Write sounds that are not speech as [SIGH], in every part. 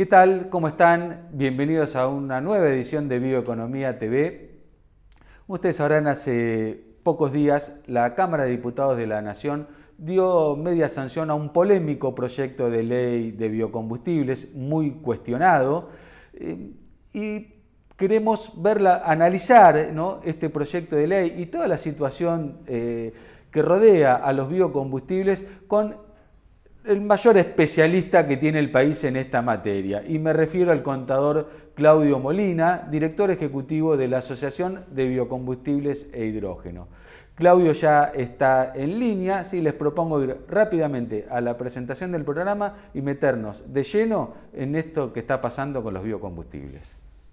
¿Qué tal? ¿Cómo están? Bienvenidos a una nueva edición de Bioeconomía TV. Ustedes sabrán, hace pocos días la Cámara de Diputados de la Nación dio media sanción a un polémico proyecto de ley de biocombustibles muy cuestionado eh, y queremos verla, analizar este proyecto de ley y toda la situación eh, que rodea a los biocombustibles con el mayor especialista que tiene el país en esta materia. Y me refiero al contador Claudio Molina, director ejecutivo de la Asociación de Biocombustibles e Hidrógeno. Claudio ya está en línea, sí, les propongo ir rápidamente a la presentación del programa y meternos de lleno en esto que está pasando con los biocombustibles.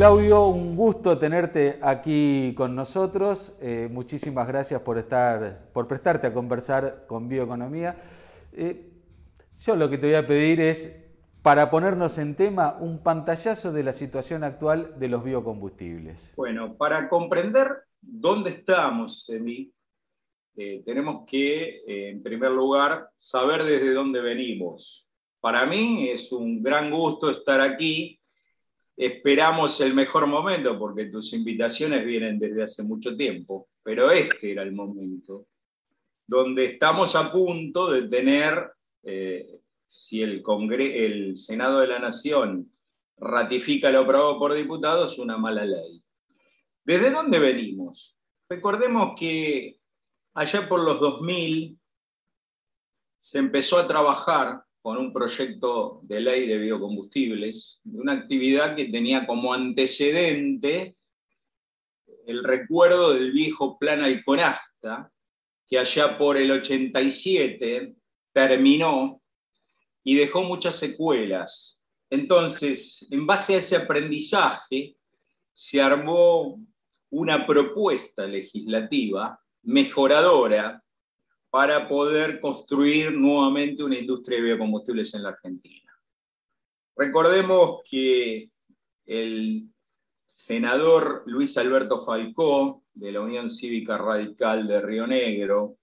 Claudio, un gusto tenerte aquí con nosotros. Eh, muchísimas gracias por estar, por prestarte a conversar con Bioeconomía. Eh, yo lo que te voy a pedir es, para ponernos en tema, un pantallazo de la situación actual de los biocombustibles. Bueno, para comprender dónde estamos, Emi, eh, tenemos que, en primer lugar, saber desde dónde venimos. Para mí es un gran gusto estar aquí esperamos el mejor momento, porque tus invitaciones vienen desde hace mucho tiempo, pero este era el momento, donde estamos a punto de tener, eh, si el, el Senado de la Nación ratifica lo aprobado por diputados, una mala ley. ¿Desde dónde venimos? Recordemos que allá por los 2000 se empezó a trabajar con un proyecto de ley de biocombustibles, una actividad que tenía como antecedente el recuerdo del viejo plan Alconasta, que allá por el 87 terminó y dejó muchas secuelas. Entonces, en base a ese aprendizaje, se armó una propuesta legislativa mejoradora para poder construir nuevamente una industria de biocombustibles en la Argentina. Recordemos que el senador Luis Alberto Falcó, de la Unión Cívica Radical de Río Negro,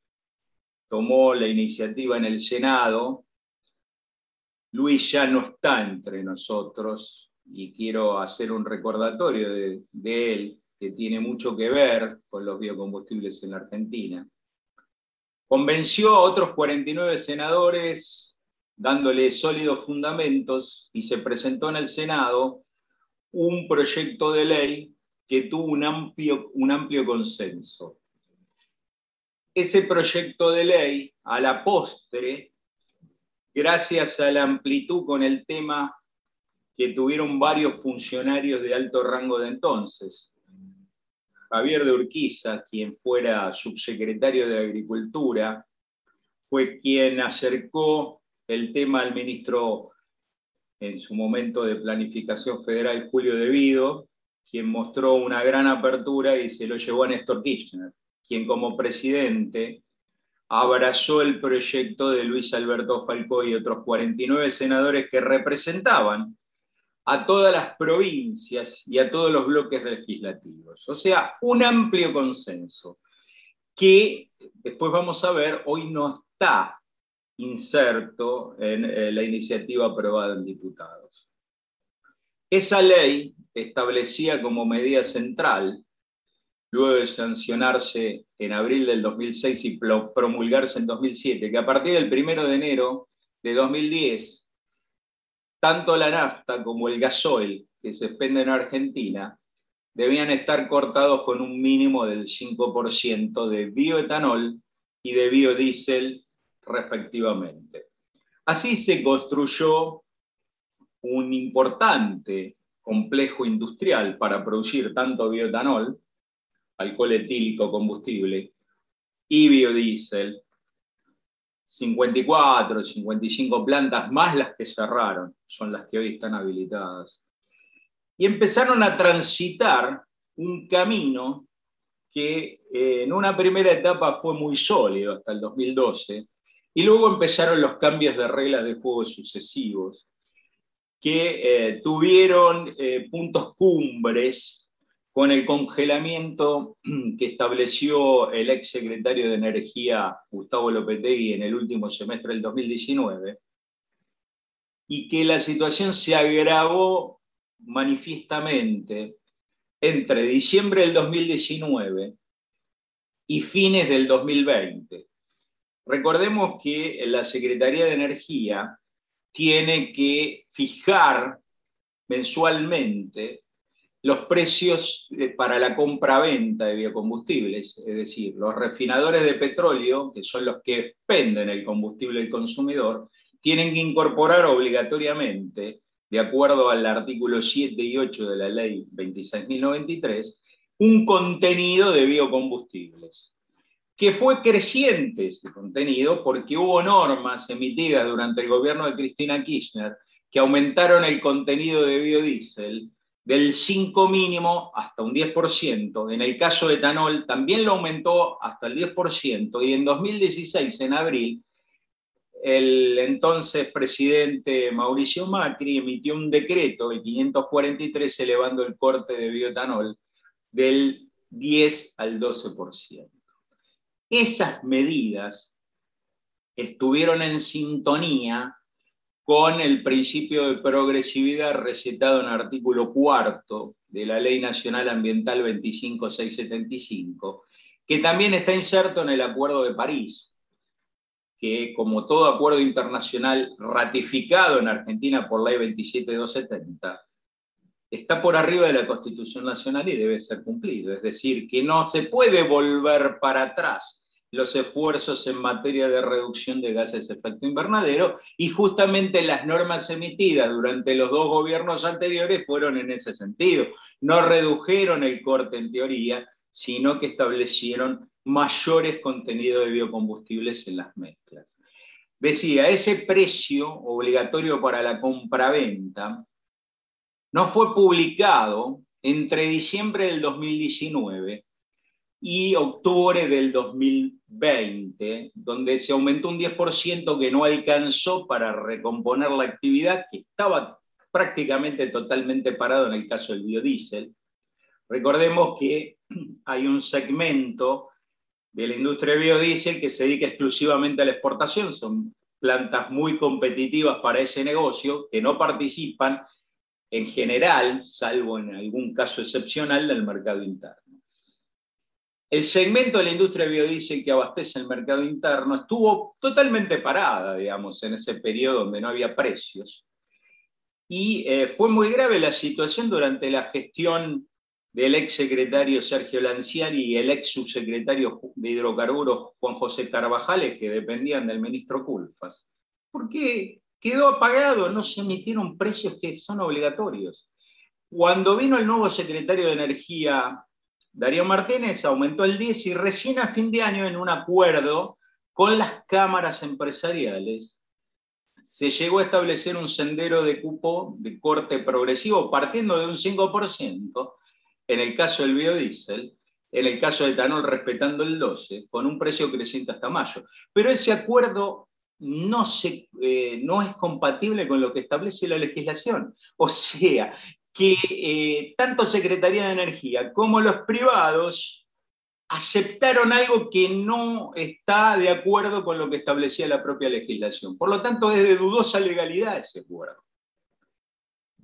tomó la iniciativa en el Senado. Luis ya no está entre nosotros y quiero hacer un recordatorio de, de él que tiene mucho que ver con los biocombustibles en la Argentina Convenció a otros 49 senadores dándole sólidos fundamentos y se presentó en el Senado un proyecto de ley que tuvo un amplio, un amplio consenso. Ese proyecto de ley, a la postre, gracias a la amplitud con el tema que tuvieron varios funcionarios de alto rango de entonces, Javier de Urquiza, quien fuera subsecretario de Agricultura, fue quien acercó el tema al ministro en su momento de Planificación Federal, Julio Devido, quien mostró una gran apertura y se lo llevó a Néstor Kirchner, quien como presidente abrazó el proyecto de Luis Alberto Falcó y otros 49 senadores que representaban a todas las provincias y a todos los bloques legislativos. O sea, un amplio consenso que después vamos a ver, hoy no está inserto en eh, la iniciativa aprobada en diputados. Esa ley establecía como medida central, luego de sancionarse en abril del 2006 y promulgarse en 2007, que a partir del 1 de enero de 2010 tanto la nafta como el gasoil que se expende en Argentina debían estar cortados con un mínimo del 5% de bioetanol y de biodiesel respectivamente. Así se construyó un importante complejo industrial para producir tanto bioetanol, alcohol etílico combustible, y biodiesel, 54, 55 plantas, más las que cerraron, son las que hoy están habilitadas. Y empezaron a transitar un camino que eh, en una primera etapa fue muy sólido hasta el 2012, y luego empezaron los cambios de reglas de juego sucesivos, que eh, tuvieron eh, puntos cumbres con el congelamiento que estableció el ex secretario de Energía Gustavo Lopetegui en el último semestre del 2019, y que la situación se agravó manifiestamente entre diciembre del 2019 y fines del 2020. Recordemos que la Secretaría de Energía tiene que fijar mensualmente los precios para la compra-venta de biocombustibles, es decir, los refinadores de petróleo, que son los que venden el combustible al consumidor, tienen que incorporar obligatoriamente, de acuerdo al artículo 7 y 8 de la ley 26.093, un contenido de biocombustibles, que fue creciente ese contenido porque hubo normas emitidas durante el gobierno de Cristina Kirchner que aumentaron el contenido de biodiesel del 5 mínimo hasta un 10%. En el caso de etanol también lo aumentó hasta el 10% y en 2016, en abril, el entonces presidente Mauricio Macri emitió un decreto, el 543, elevando el corte de bioetanol del 10 al 12%. Esas medidas estuvieron en sintonía con el principio de progresividad recetado en artículo cuarto de la Ley Nacional Ambiental 25675, que también está inserto en el Acuerdo de París, que como todo acuerdo internacional ratificado en Argentina por ley 27270, está por arriba de la Constitución Nacional y debe ser cumplido. Es decir, que no se puede volver para atrás los esfuerzos en materia de reducción de gases de efecto invernadero y justamente las normas emitidas durante los dos gobiernos anteriores fueron en ese sentido. No redujeron el corte en teoría, sino que establecieron mayores contenidos de biocombustibles en las mezclas. Decía, ese precio obligatorio para la compraventa no fue publicado entre diciembre del 2019 y octubre del 2020, donde se aumentó un 10% que no alcanzó para recomponer la actividad que estaba prácticamente totalmente parado en el caso del biodiesel. Recordemos que [CLEARS THROAT] hay un segmento de la industria de biodiesel que se dedica exclusivamente a la exportación. Son plantas muy competitivas para ese negocio que no participan en general, salvo en algún caso excepcional, del mercado interno. El segmento de la industria de biodiesel que abastece el mercado interno estuvo totalmente parada, digamos, en ese periodo donde no había precios. Y eh, fue muy grave la situación durante la gestión del ex secretario Sergio Lanciani y el ex subsecretario de hidrocarburos Juan José Carvajales, que dependían del ministro Culfas. Porque quedó apagado, no se emitieron precios que son obligatorios. Cuando vino el nuevo secretario de Energía, Darío Martínez, aumentó el 10 y recién a fin de año, en un acuerdo con las cámaras empresariales, se llegó a establecer un sendero de cupo de corte progresivo, partiendo de un 5%, en el caso del biodiesel, en el caso de etanol respetando el 12, con un precio creciente hasta mayo. Pero ese acuerdo no, se, eh, no es compatible con lo que establece la legislación. O sea, que eh, tanto Secretaría de Energía como los privados aceptaron algo que no está de acuerdo con lo que establecía la propia legislación. Por lo tanto, es de dudosa legalidad ese acuerdo.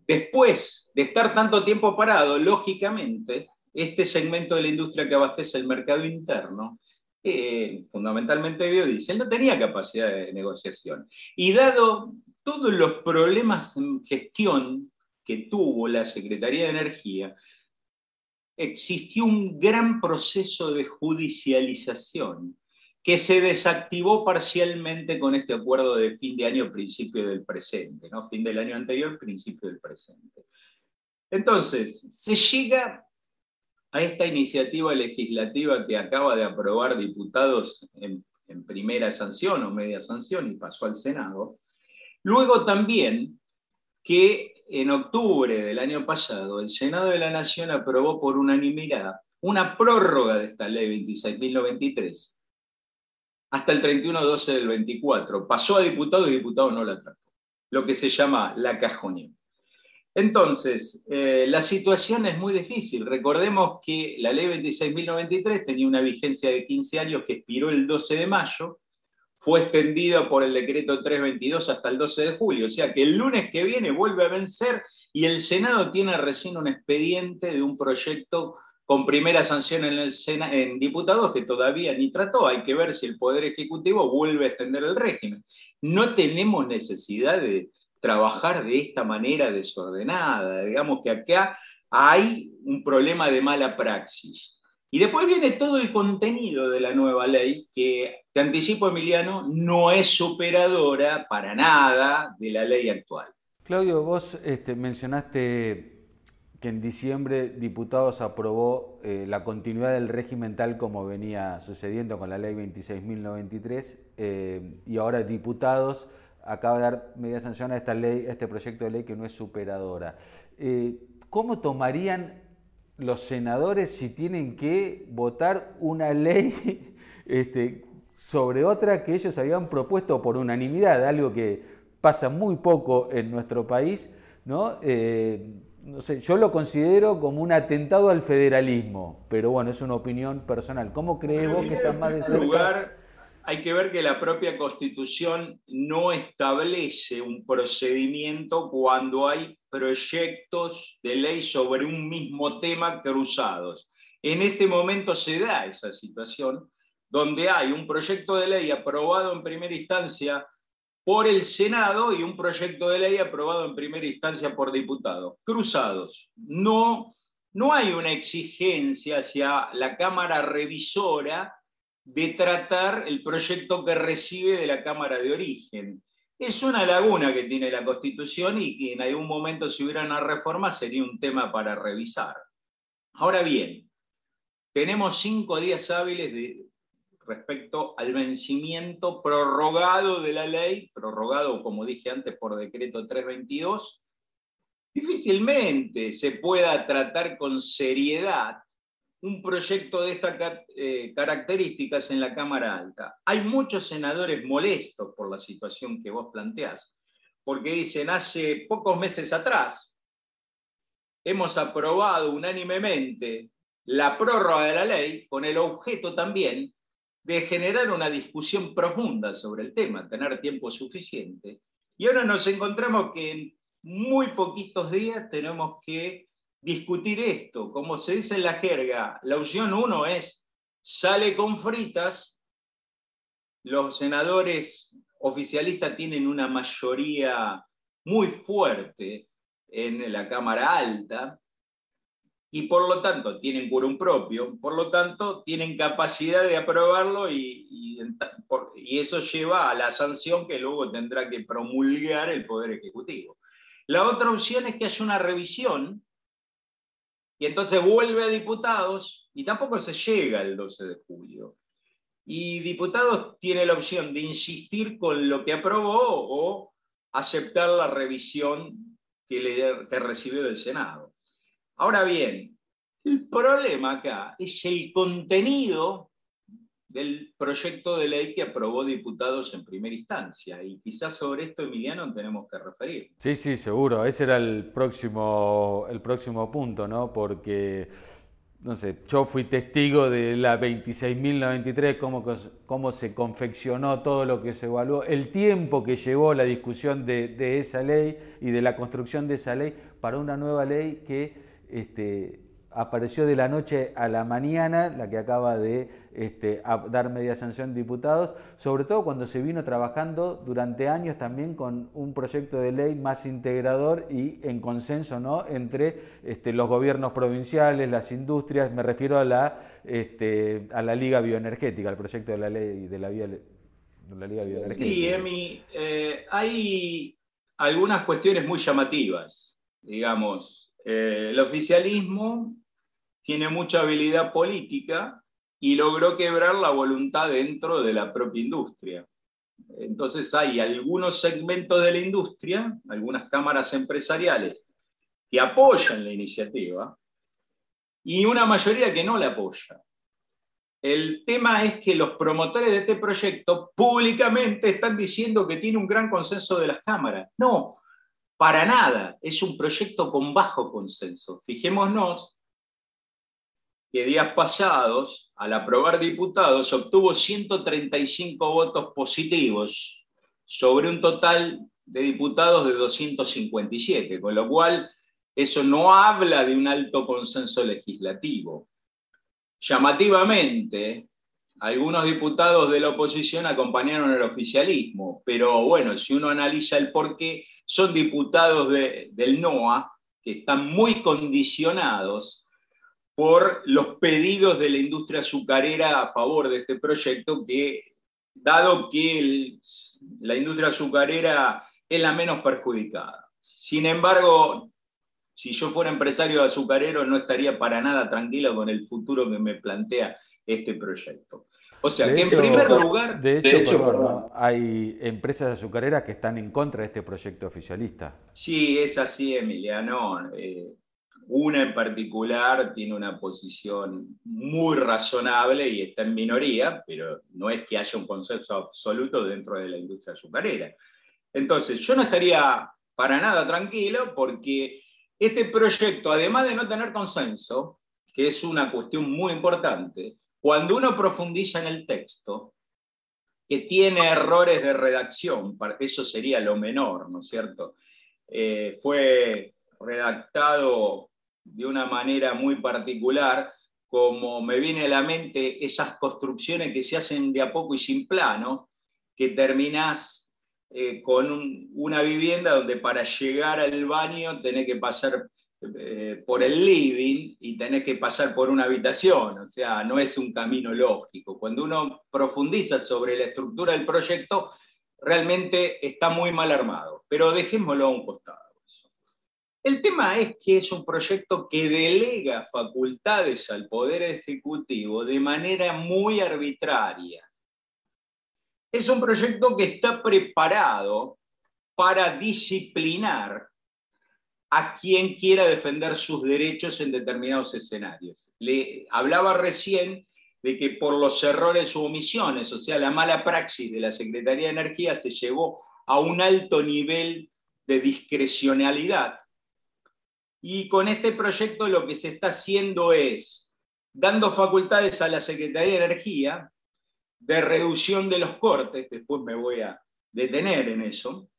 Después de estar tanto tiempo parado, lógicamente, este segmento de la industria que abastece el mercado interno, eh, fundamentalmente biodiesel, no tenía capacidad de negociación. Y dado todos los problemas en gestión que tuvo la Secretaría de Energía, existió un gran proceso de judicialización que se desactivó parcialmente con este acuerdo de fin de año, principio del presente, ¿no? fin del año anterior, principio del presente. Entonces, se llega a esta iniciativa legislativa que acaba de aprobar diputados en, en primera sanción o media sanción y pasó al Senado. Luego también que en octubre del año pasado el Senado de la Nación aprobó por unanimidad una prórroga de esta ley 26.093 hasta el 31-12 del 24. Pasó a diputado y diputado no la trató, lo que se llama la cajonía. Entonces, eh, la situación es muy difícil. Recordemos que la ley 26.093 tenía una vigencia de 15 años que expiró el 12 de mayo, fue extendida por el decreto 322 hasta el 12 de julio, o sea que el lunes que viene vuelve a vencer y el Senado tiene recién un expediente de un proyecto con primera sanción en, el en diputados que todavía ni trató. Hay que ver si el Poder Ejecutivo vuelve a extender el régimen. No tenemos necesidad de trabajar de esta manera desordenada. Digamos que acá hay un problema de mala praxis. Y después viene todo el contenido de la nueva ley, que, te anticipo, Emiliano, no es superadora para nada de la ley actual. Claudio, vos este, mencionaste que en diciembre diputados aprobó eh, la continuidad del régimen tal como venía sucediendo con la ley 26.093 eh, y ahora diputados acaba de dar media sanción a esta ley, este proyecto de ley que no es superadora. Eh, ¿Cómo tomarían los senadores si tienen que votar una ley [LAUGHS] este, sobre otra que ellos habían propuesto por unanimidad, algo que pasa muy poco en nuestro país, ¿no? Eh, no sé, yo lo considero como un atentado al federalismo, pero bueno, es una opinión personal. ¿Cómo crees vos que estás más de cerca? hay que ver que la propia Constitución no establece un procedimiento cuando hay proyectos de ley sobre un mismo tema cruzados. En este momento se da esa situación donde hay un proyecto de ley aprobado en primera instancia por el Senado y un proyecto de ley aprobado en primera instancia por diputados, cruzados. No, no hay una exigencia hacia la Cámara Revisora de tratar el proyecto que recibe de la Cámara de Origen. Es una laguna que tiene la Constitución y que en algún momento si hubiera una reforma sería un tema para revisar. Ahora bien, tenemos cinco días hábiles respecto al vencimiento prorrogado de la ley, prorrogado, como dije antes, por decreto 322. Difícilmente se pueda tratar con seriedad un proyecto de estas eh, características en la Cámara Alta. Hay muchos senadores molestos por la situación que vos planteás, porque dicen, hace pocos meses atrás hemos aprobado unánimemente la prórroga de la ley con el objeto también de generar una discusión profunda sobre el tema, tener tiempo suficiente. Y ahora nos encontramos que en muy poquitos días tenemos que discutir esto. Como se dice en la jerga, la opción uno es, sale con fritas, los senadores oficialistas tienen una mayoría muy fuerte en la Cámara Alta y por lo tanto tienen quórum propio, por lo tanto tienen capacidad de aprobarlo y, y, eso lleva a la sanción que luego tendrá que promulgar el Poder Ejecutivo. La otra opción es que haya una revisión y entonces vuelve a diputados y tampoco se llega el 12 de julio. Y diputados tiene la opción de insistir con lo que aprobó o aceptar la revisión que, le, que recibió del Senado. Ahora bien, el problema acá es el contenido del proyecto de ley que aprobó diputados en primera instancia. Y quizás sobre esto, Emiliano, tenemos que referir. Sí, sí, seguro. Ese era el próximo, el próximo punto, ¿no? Porque, no sé, yo fui testigo de la 26.093, cómo, cómo se confeccionó todo lo que se evaluó, el tiempo que llevó la discusión de, de esa ley y de la construcción de esa ley para una nueva ley que... Este, apareció de la noche a la mañana, la que acaba de este, dar media sanción de diputados, sobre todo cuando se vino trabajando durante años también con un proyecto de ley más integrador y en consenso ¿no? entre este, los gobiernos provinciales, las industrias, me refiero a la, este, a la Liga Bioenergética, al proyecto de la ley de la, Liga Bioenergética. Sí, Emi, eh, hay algunas cuestiones muy llamativas, digamos. Eh, el oficialismo tiene mucha habilidad política y logró quebrar la voluntad dentro de la propia industria. Entonces hay algunos segmentos de la industria, algunas cámaras empresariales que apoyan la iniciativa, y una mayoría que no la apoya. El tema es que los promotores de este proyecto públicamente están diciendo que tiene un gran consenso de las cámaras. No, para nada. Es un proyecto con bajo consenso. Fijémonos que días pasados, al aprobar diputados, obtuvo 135 votos positivos sobre un total de diputados de 257, con lo cual eso no habla de un alto consenso legislativo. Llamativamente, algunos diputados de la oposición acompañaron el oficialismo, pero bueno, si uno analiza el porqué, son diputados del NOA que están muy condicionados por los pedidos de la industria azucarera a favor de este proyecto, que dado que la industria azucarera es la menos perjudicada. Sin embargo, si yo fuera empresario azucarero no estaría para nada tranquilo con el futuro que me plantea este proyecto. O sea, que en primer lugar... De hecho, hay empresas azucareras que están en contra de este proyecto oficialista. Sí, es así, Emiliano. Eh, una en particular tiene una posición muy razonable y está en minoría, pero no es que haya un consenso absoluto dentro de la industria azucarera. Entonces, yo no estaría para nada tranquilo porque este proyecto, además de no tener consenso, que es una cuestión muy importante, cuando uno profundiza en el texto, que tiene errores de redacción, eso sería lo menor, ¿no es cierto? Eh, fue redactado de una manera muy particular, como me viene a la mente esas construcciones que se hacen de a poco y sin plano, que terminás eh, con una vivienda donde para llegar al baño tenés que pasar eh, por el living y tenés que pasar por una habitación, o sea, no es un camino lógico. Cuando uno profundiza sobre la estructura del proyecto, realmente está muy mal armado, pero dejémoslo a un costado. El tema es que es un proyecto que delega facultades al Poder Ejecutivo de manera muy arbitraria. Es un proyecto que está preparado para disciplinar a quien quiera defender sus derechos en determinados escenarios. Le hablaba recién de que por los errores u omisiones, o sea, la mala praxis de la Secretaría de Energía se llevó a un alto nivel de discrecionalidad. Y con este proyecto lo que se está haciendo es dando facultades a la Secretaría de Energía de reducción de los cortes, después me voy a detener en eso,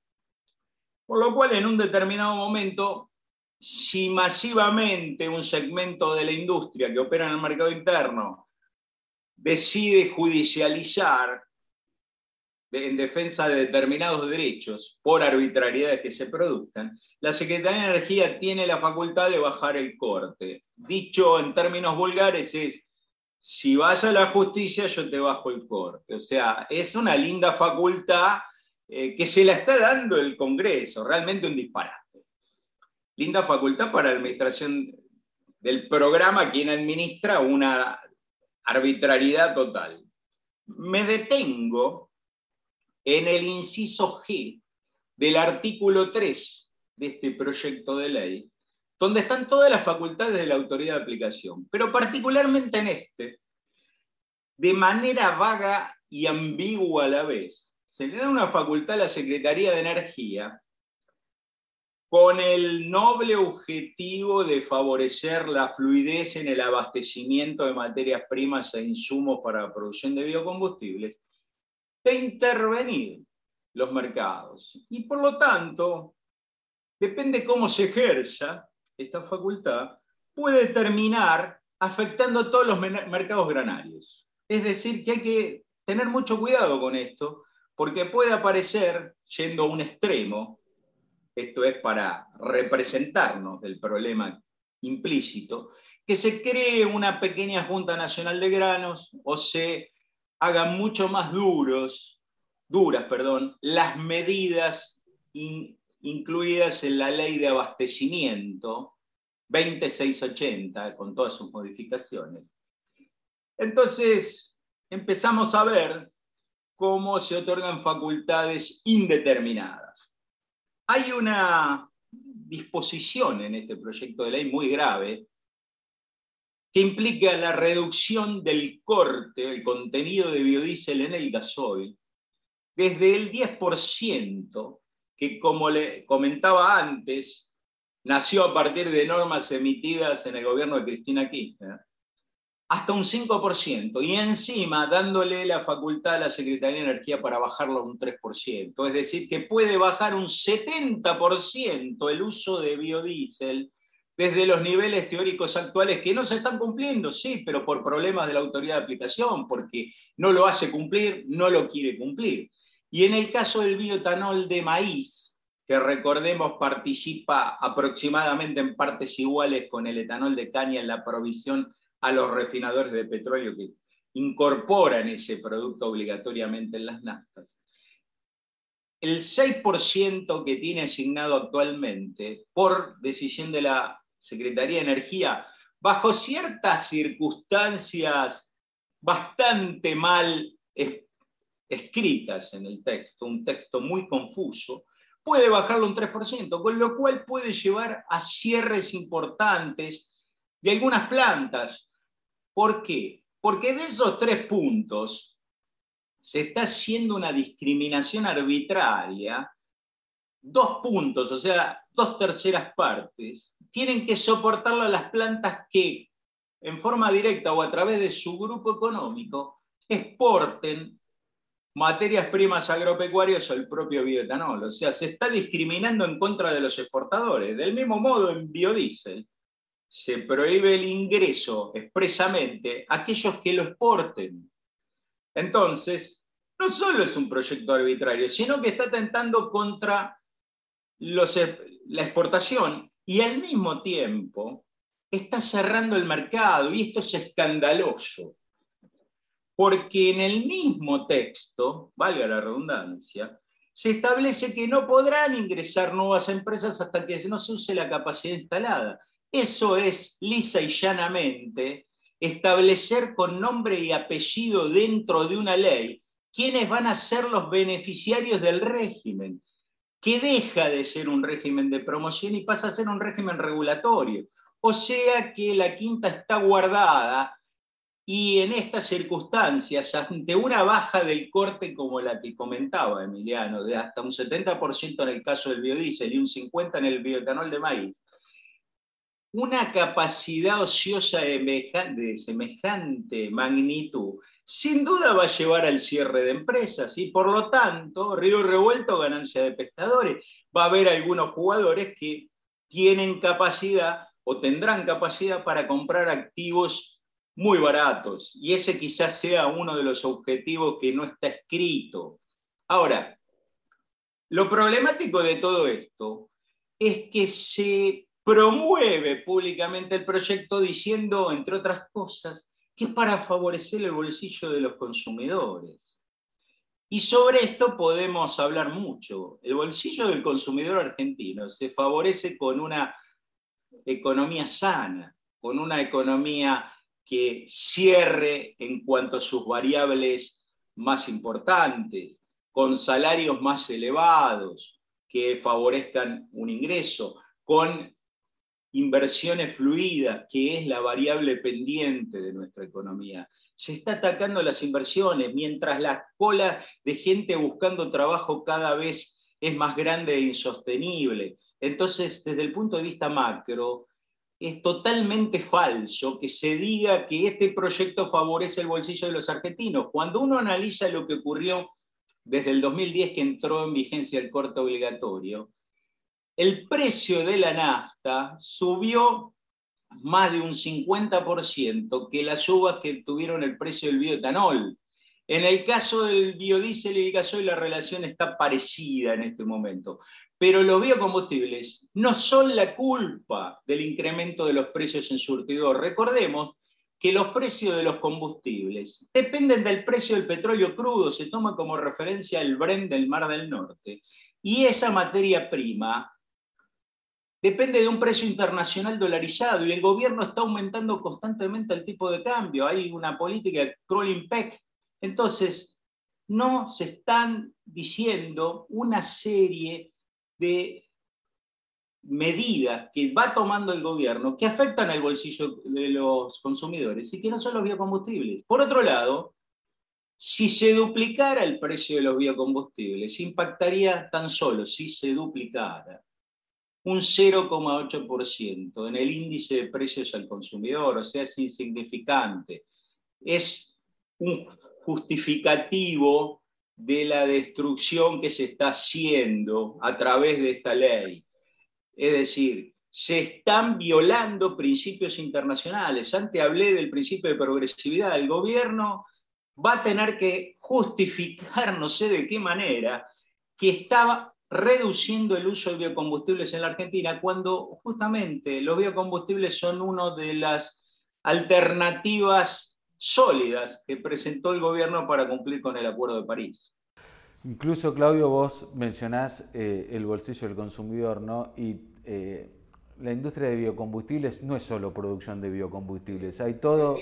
por lo cual, en un determinado momento, si masivamente un segmento de la industria que opera en el mercado interno decide judicializar en defensa de determinados derechos por arbitrariedades que se produzcan, la Secretaría de Energía tiene la facultad de bajar el corte. Dicho en términos vulgares es, si vas a la justicia yo te bajo el corte. O sea, es una linda facultad eh, que se la está dando el Congreso, realmente un disparate. Linda facultad para la administración del programa, quien administra una arbitrariedad total. Me detengo en el inciso G del artículo 3 de este proyecto de ley, donde están todas las facultades de la autoridad de aplicación, pero particularmente en este, de manera vaga y ambigua a la vez, se le da una facultad a la Secretaría de Energía con el noble objetivo de favorecer la fluidez en el abastecimiento de materias primas e insumos para la producción de biocombustibles, de intervenir los mercados. Y por lo tanto, depende cómo se ejerza esta facultad, puede terminar afectando a todos los mercados granarios. Es decir, que hay que tener mucho cuidado con esto, porque puede aparecer, yendo a un extremo, esto es para representarnos del problema implícito, que se cree una pequeña Junta Nacional de Granos o se hagan mucho más duros, duras perdón, las medidas incluidas en la ley de abastecimiento 2680, con todas sus modificaciones. Entonces, empezamos a ver cómo se otorgan facultades indeterminadas. Hay una disposición en este proyecto de ley muy grave que implica la reducción del corte, el contenido de biodiesel en el gasoil, desde el 10%, que como le comentaba antes, nació a partir de normas emitidas en el gobierno de Cristina Kirchner, hasta un 5%, y encima dándole la facultad a la Secretaría de Energía para bajarlo a un 3%. Es decir, que puede bajar un 70% el uso de biodiesel desde los niveles teóricos actuales que no se están cumpliendo, sí, pero por problemas de la autoridad de aplicación, porque no lo hace cumplir, no lo quiere cumplir. Y en el caso del bioetanol de maíz, que recordemos participa aproximadamente en partes iguales con el etanol de caña en la provisión a los refinadores de petróleo que incorporan ese producto obligatoriamente en las naftas. El 6% que tiene asignado actualmente por decisión de la Secretaría de Energía, bajo ciertas circunstancias bastante mal escritas en el texto, un texto muy confuso, puede bajarlo un 3%, con lo cual puede llevar a cierres importantes de algunas plantas, ¿Por qué? Porque de esos tres puntos se está haciendo una discriminación arbitraria. Dos puntos, o sea, dos terceras partes, tienen que soportarlo las plantas que, en forma directa o a través de su grupo económico, exporten materias primas agropecuarias o el propio bioetanol. O sea, se está discriminando en contra de los exportadores. Del mismo modo, en biodiesel, se prohíbe el ingreso expresamente a aquellos que lo exporten. Entonces, no solo es un proyecto arbitrario, sino que está tentando contra la exportación y al mismo tiempo está cerrando el mercado y esto es escandaloso. Porque en el mismo texto, valga la redundancia, se establece que no podrán ingresar nuevas empresas hasta que no se use la capacidad instalada. Eso es lisa y llanamente establecer con nombre y apellido dentro de una ley quiénes van a ser los beneficiarios del régimen, que deja de ser un régimen de promoción y pasa a ser un régimen regulatorio. O sea que la quinta está guardada y en estas circunstancias, ante una baja del corte como la que comentaba Emiliano, de hasta un 70% en el caso del biodiesel y un 50% en el bioetanol de maíz, una capacidad ociosa de semejante magnitud, sin duda va a llevar al cierre de empresas y por lo tanto, río revuelto, ganancia de pescadores. Va a haber algunos jugadores que tienen capacidad o tendrán capacidad para comprar activos muy baratos y ese quizás sea uno de los objetivos que no está escrito. Ahora, lo problemático de todo esto es que se promueve públicamente el proyecto diciendo, entre otras cosas, que es para favorecer el bolsillo de los consumidores. Y sobre esto podemos hablar mucho. El bolsillo del consumidor argentino se favorece con una economía sana, con una economía que cierre en cuanto a sus variables más importantes, con salarios más elevados que favorezcan un ingreso, con inversiones fluidas, que es la variable pendiente de nuestra economía. Se está atacando las inversiones, mientras la cola de gente buscando trabajo cada vez es más grande e insostenible. Entonces, desde el punto de vista macro, es totalmente falso que se diga que este proyecto favorece el bolsillo de los argentinos. Cuando uno analiza lo que ocurrió desde el 2010 que entró en vigencia el corte obligatorio, el precio de la nafta subió más de un 50% que las uvas que tuvieron el precio del bioetanol. En el caso del biodiesel y el gasoil la relación está parecida en este momento, pero los biocombustibles no son la culpa del incremento de los precios en surtidor. Recordemos que los precios de los combustibles dependen del precio del petróleo crudo, se toma como referencia el Brent del Mar del Norte, y esa materia prima depende de un precio internacional dolarizado y el gobierno está aumentando constantemente el tipo de cambio. Hay una política de crawling peg. Entonces, no se están diciendo una serie de medidas que va tomando el gobierno que afectan al bolsillo de los consumidores y que no son los biocombustibles. Por otro lado, si se duplicara el precio de los biocombustibles, impactaría tan solo, si se duplicara, un 0,8% en el índice de precios al consumidor, o sea, es insignificante. Es un justificativo de la destrucción que se está haciendo a través de esta ley. Es decir, se están violando principios internacionales. Antes hablé del principio de progresividad. El gobierno va a tener que justificar, no sé de qué manera, que estaba reduciendo el uso de biocombustibles en la Argentina, cuando justamente los biocombustibles son una de las alternativas sólidas que presentó el gobierno para cumplir con el Acuerdo de París. Incluso, Claudio, vos mencionás eh, el bolsillo del consumidor, ¿no? Y eh, la industria de biocombustibles no es solo producción de biocombustibles, hay todo...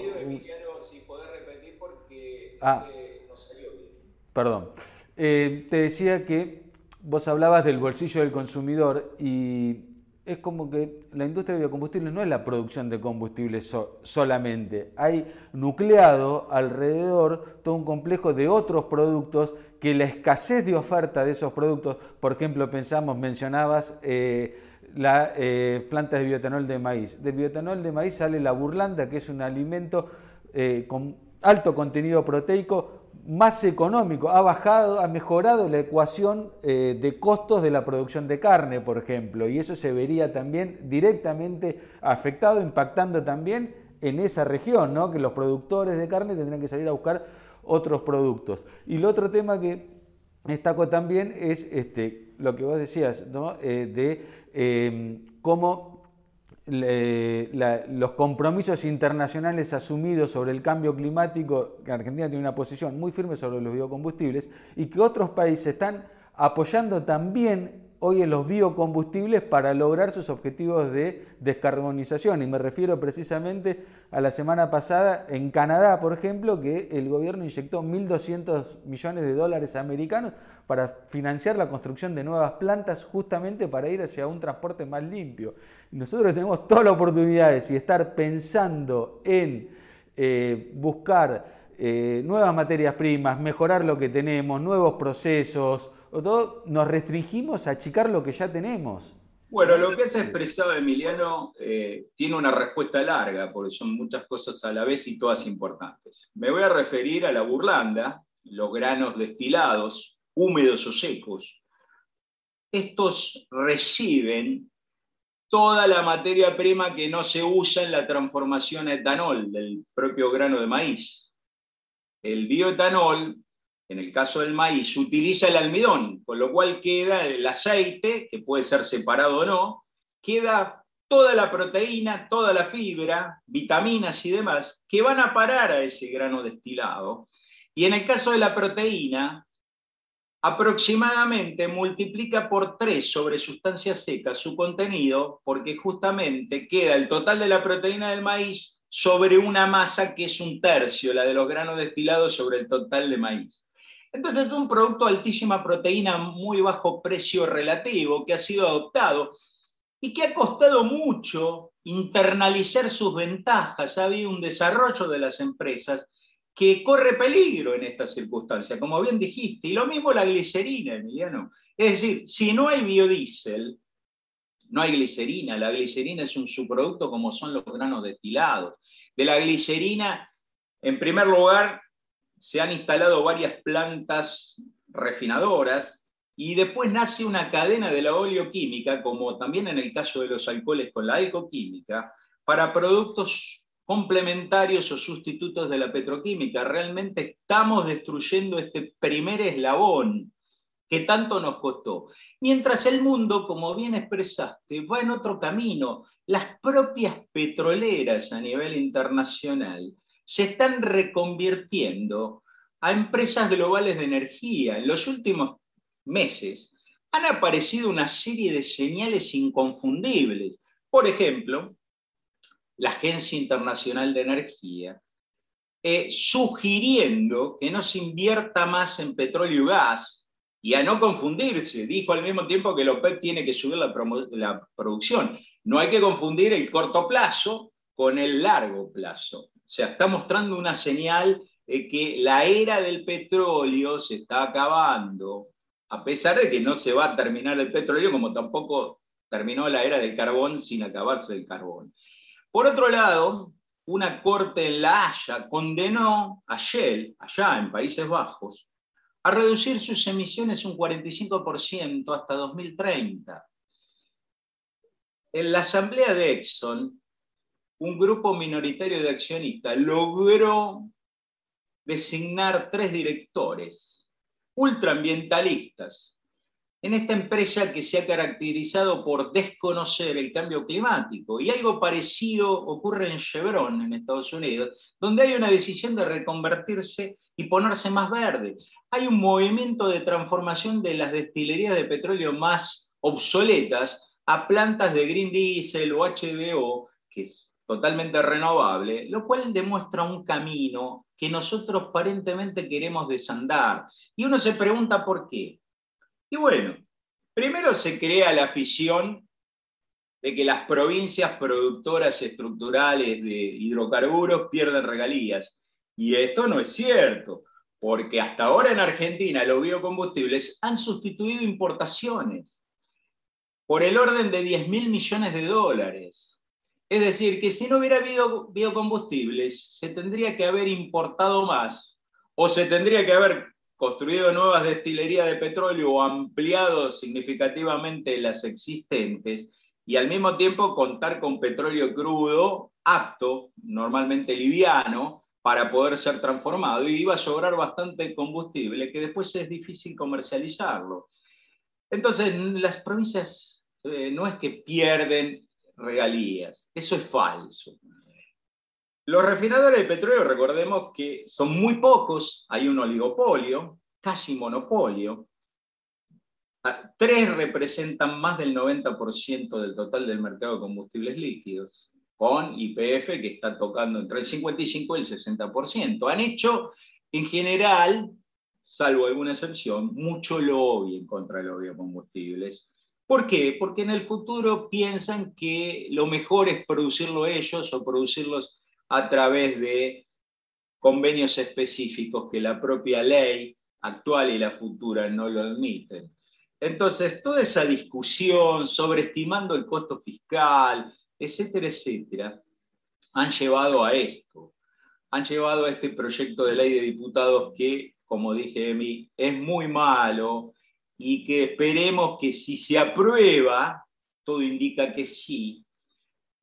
si podés repetir porque ah, no salió bien. Perdón. Eh, te decía que vos hablabas del bolsillo del consumidor y es como que la industria de biocombustibles no es la producción de combustibles solamente. Hay nucleado alrededor todo un complejo de otros productos que la escasez de oferta de esos productos, por ejemplo, pensamos, mencionabas eh, las eh, plantas de bioetanol de maíz. Del bioetanol de maíz sale la burlanda, que es un alimento eh, con alto contenido proteico, más económico, ha bajado, ha mejorado la ecuación eh, de costos de la producción de carne, por ejemplo, y eso se vería también directamente afectado, impactando también en esa región, ¿no? que los productores de carne tendrán que salir a buscar otros productos. Y el otro tema que destaco también es este, lo que vos decías, ¿no? Eh, de eh, cómo los compromisos internacionales asumidos sobre el cambio climático, que Argentina tiene una posición muy firme sobre los biocombustibles, y que otros países están apoyando también hoy en los biocombustibles para lograr sus objetivos de descarbonización. Y me refiero precisamente a la semana pasada en Canadá, por ejemplo, que el gobierno inyectó 1.200 millones de dólares americanos para financiar la construcción de nuevas plantas justamente para ir hacia un transporte más limpio. Nosotros tenemos todas las oportunidades y estar pensando en eh, buscar eh, nuevas materias primas, mejorar lo que tenemos, nuevos procesos, todo, nos restringimos a achicar lo que ya tenemos. Bueno, lo que has expresado, Emiliano, eh, tiene una respuesta larga, porque son muchas cosas a la vez y todas importantes. Me voy a referir a la burlanda, los granos destilados, húmedos o secos. Estos reciben toda la materia prima que no se usa en la transformación a etanol del propio grano de maíz. El bioetanol, en el caso del maíz, utiliza el almidón, con lo cual queda el aceite, que puede ser separado o no, queda toda la proteína, toda la fibra, vitaminas y demás, que van a parar a ese grano destilado. Y en el caso de la proteína, aproximadamente multiplica por 3 sobre sustancias secas su contenido, porque justamente queda el total de la proteína del maíz sobre una masa que es un tercio, la de los granos destilados sobre el total de maíz. Entonces es un producto de altísima proteína, muy bajo precio relativo, que ha sido adoptado y que ha costado mucho internalizar sus ventajas. Ha habido un desarrollo de las empresas que corre peligro en esta circunstancia, como bien dijiste. Y lo mismo la glicerina, Emiliano. Es decir, si no hay biodiesel, no hay glicerina. La glicerina es un subproducto como son los granos destilados. De la glicerina, en primer lugar, se han instalado varias plantas refinadoras y después nace una cadena de la oleoquímica, como también en el caso de los alcoholes con la alcoquímica, para productos complementarios o sustitutos de la petroquímica. Realmente estamos destruyendo este primer eslabón que tanto nos costó. Mientras el mundo, como bien expresaste, va en otro camino. Las propias petroleras a nivel internacional se están reconvirtiendo a empresas globales de energía. En los últimos meses han aparecido una serie de señales inconfundibles. Por ejemplo, la Agencia Internacional de Energía, eh, sugiriendo que no se invierta más en petróleo y gas, y a no confundirse. Dijo al mismo tiempo que la OPEP tiene que subir la, la producción. No hay que confundir el corto plazo con el largo plazo. Sea, está mostrando una señal de que la era del petróleo se está acabando, a pesar de que no se va a terminar el petróleo, como tampoco terminó la era del carbón sin acabarse el carbón. Por otro lado, una corte en La Haya condenó a Shell, allá en Países Bajos, a reducir sus emisiones un 45% hasta 2030. En la asamblea de Exxon, un grupo minoritario de accionistas logró designar tres directores ultraambientalistas en esta empresa que se ha caracterizado por desconocer el cambio climático. Y algo parecido ocurre en Chevron, en Estados Unidos, donde hay una decisión de reconvertirse y ponerse más verde. Hay un movimiento de transformación de las destilerías de petróleo más obsoletas a plantas de green diesel o HBO, que es totalmente renovable, lo cual demuestra un camino que nosotros aparentemente queremos desandar. Y uno se pregunta por qué. Y bueno, primero se crea la afición de que las provincias productoras estructurales de hidrocarburos pierden regalías. Y esto no es cierto, porque hasta ahora en Argentina los biocombustibles han sustituido importaciones por el orden de 10 mil millones de dólares. Es decir, que si no hubiera habido biocombustibles, se tendría que haber importado más o se tendría que haber construido nuevas destilerías de petróleo o ampliado significativamente las existentes y al mismo tiempo contar con petróleo crudo apto, normalmente liviano, para poder ser transformado. Y iba a sobrar bastante combustible que después es difícil comercializarlo. Entonces, las provincias eh, no es que pierden regalías, eso es falso. Los refinadores de petróleo, recordemos que son muy pocos, hay un oligopolio, casi monopolio. Ah, tres representan más del 90% del total del mercado de combustibles líquidos, con IPF que está tocando entre el 55 y el 60%. Han hecho, en general, salvo alguna excepción, mucho lobby en contra de los biocombustibles. ¿Por qué? Porque en el futuro piensan que lo mejor es producirlo ellos o producirlos a través de convenios específicos que la propia ley actual y la futura no lo admiten. Entonces, toda esa discusión, sobreestimando el costo fiscal, etcétera, etcétera, han llevado a esto. Han llevado a este proyecto de ley de diputados que, como dije Emi, es muy malo y que esperemos que si se aprueba, todo indica que sí,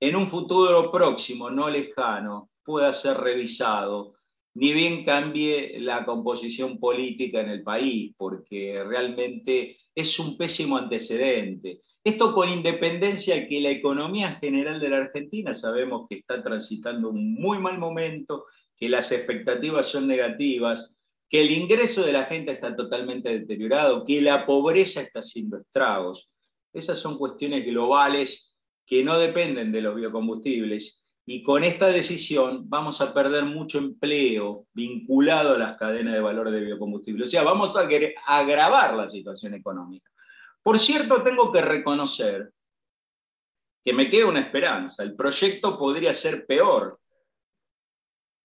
en un futuro próximo, no lejano, pueda ser revisado, ni bien cambie la composición política en el país, porque realmente es un pésimo antecedente. Esto con independencia de que la economía general de la Argentina sabemos que está transitando un muy mal momento, que las expectativas son negativas, que el ingreso de la gente está totalmente deteriorado, que la pobreza está haciendo estragos. Esas son cuestiones globales que no dependen de los biocombustibles. Y con esta decisión vamos a perder mucho empleo vinculado a las cadenas de valor de biocombustibles. O sea, vamos a agravar la situación económica. Por cierto, tengo que reconocer que me queda una esperanza. El proyecto podría ser peor.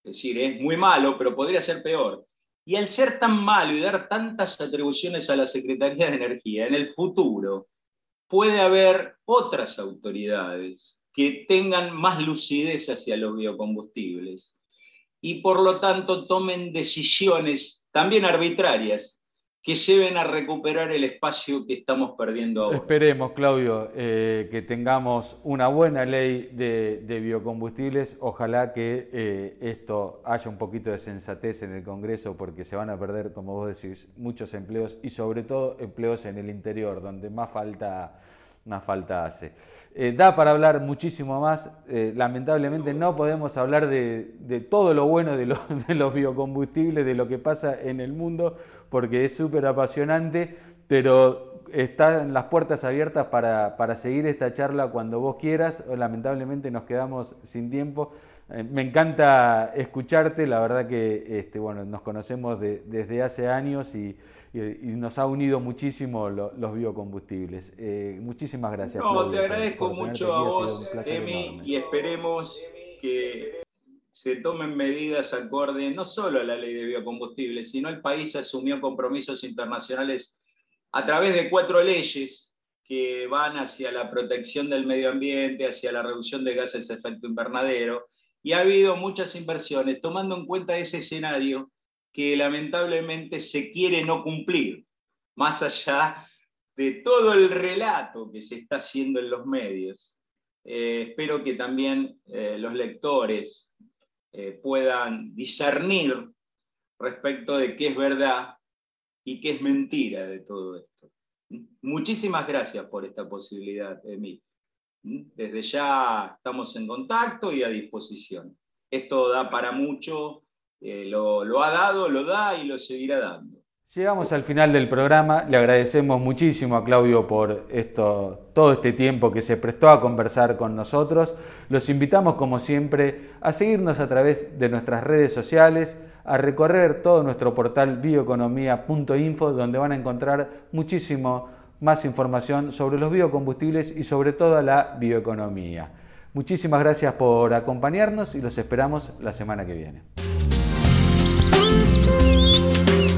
Es decir, es muy malo, pero podría ser peor. Y al ser tan malo y dar tantas atribuciones a la Secretaría de Energía, en el futuro, puede haber otras autoridades que tengan más lucidez hacia los biocombustibles y por lo tanto tomen decisiones también arbitrarias que lleven a recuperar el espacio que estamos perdiendo ahora. Esperemos, Claudio, eh, que tengamos una buena ley de, biocombustibles. Ojalá que eh, esto haya un poquito de sensatez en el Congreso, porque se van a perder, como vos decís, muchos empleos y sobre todo empleos en el interior, donde más falta, más falta hace. Eh, da para hablar muchísimo más. lamentablemente no podemos hablar de, todo lo bueno de, [LAUGHS] de los biocombustibles, de lo que pasa en el mundo porque es súper apasionante, pero están las puertas abiertas para, seguir esta charla cuando vos quieras. Lamentablemente nos quedamos sin tiempo. Eh, me encanta escucharte, la verdad que este, bueno, nos conocemos desde hace años y, y, nos ha unido muchísimo los biocombustibles. Eh, muchísimas gracias. No, te agradezco mucho a vos, Emi, y esperemos que se tomen medidas acorde no solo a la ley de biocombustibles, sino el país asumió compromisos internacionales a través de cuatro leyes que van hacia la protección del medio ambiente, hacia la reducción de gases de efecto invernadero, y ha habido muchas inversiones tomando en cuenta ese escenario que lamentablemente se quiere no cumplir, más allá de todo el relato que se está haciendo en los medios. Eh, espero que también eh, los lectores eh, puedan discernir respecto de qué es verdad y qué es mentira de todo esto. Muchísimas gracias por esta posibilidad, Emil. Desde ya estamos en contacto y a disposición. Esto da para mucho, eh, lo, ha dado, lo da y lo seguirá dando. Llegamos al final del programa, le agradecemos muchísimo a Claudio por todo este tiempo que se prestó a conversar con nosotros. Los invitamos, como siempre, a seguirnos a través de nuestras redes sociales, a recorrer todo nuestro portal bioeconomía.info, donde van a encontrar muchísimo más información sobre los biocombustibles y sobre toda la bioeconomía. Muchísimas gracias por acompañarnos y los esperamos la semana que viene. Thank you.